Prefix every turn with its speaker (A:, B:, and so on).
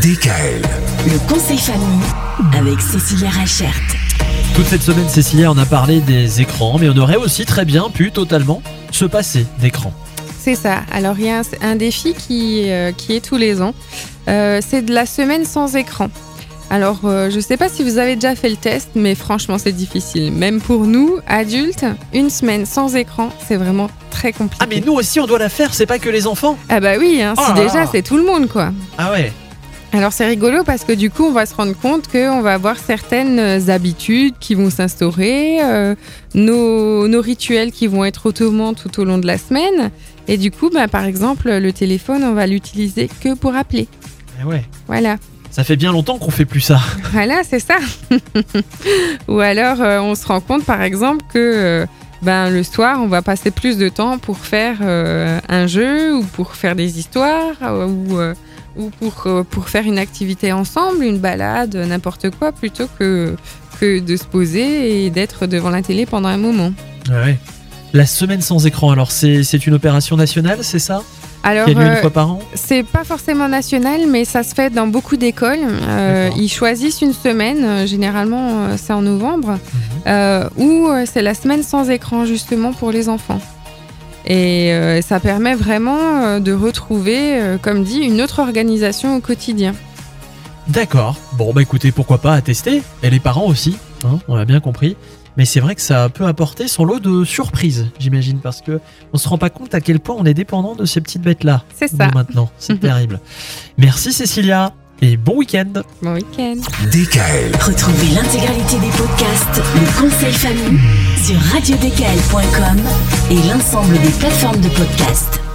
A: DKL.
B: Le conseil famille avec Cécilia Rachert.
C: Toute cette semaine, Cécilia, on a parlé des écrans, mais on aurait aussi très bien pu totalement se passer d'écran.
D: C'est ça. Alors, il y a un, un défi qui, euh, qui est tous les ans. Euh, c'est de la semaine sans écran. Alors, euh, je ne sais pas si vous avez déjà fait le test, mais franchement, c'est difficile. Même pour nous, adultes, une semaine sans écran, c'est vraiment très compliqué.
C: Ah, mais nous aussi, on doit la faire, c'est pas que les enfants?
D: Ah bah oui, hein,
C: Oh
D: si
C: là
D: déjà, c'est tout le monde, quoi.
C: Ah ouais
D: Alors c'est rigolo parce que du coup on va se rendre compte qu'on va avoir certaines habitudes qui vont s'instaurer, euh, nos, nos rituels qui vont être automatiques tout au long de la semaine. Et du coup, bah, par exemple, le téléphone, on va l'utiliser que pour appeler.
C: Eh ouais.
D: Voilà,
C: Ça fait bien longtemps qu'on fait plus ça.
D: voilà, c'est ça. Ou alors euh, on se rend compte par exemple que euh, ben, le soir, on va passer plus de temps pour faire euh, un jeu ou pour faire des histoires ou, euh, ou pour, euh, pour faire une activité ensemble, une balade, n'importe quoi, plutôt que, que de se poser et d'être devant la télé pendant un moment.
C: Ouais. La semaine sans écran, alors c'est c'est une opération nationale, c'est ça?
D: Alors, euh,
C: fois par an?
D: c'est pas forcément national, mais ça se fait dans beaucoup d'écoles. Euh, ils choisissent une semaine, généralement c'est en novembre,
C: Mhm.
D: euh, où c'est la semaine sans écran justement pour les enfants. Et euh, ça permet vraiment euh, de retrouver, euh, comme dit, une autre organisation au quotidien.
C: D'accord. Bon, bah écoutez, pourquoi pas à tester Et les parents aussi, hein, on l'a bien compris. Mais c'est vrai que ça peut apporter son lot de surprises, j'imagine, parce que on se rend pas compte à quel point on est dépendant de ces petites bêtes-là.
D: C'est
C: nous,
D: ça.
C: maintenant, c'est terrible. Merci Cécilia et bon week-end.
D: Bon week-end.
A: DKL.
B: Retrouvez l'intégralité des podcasts Le conseil famille sur radiodkl.com et l'ensemble des plateformes de podcasts.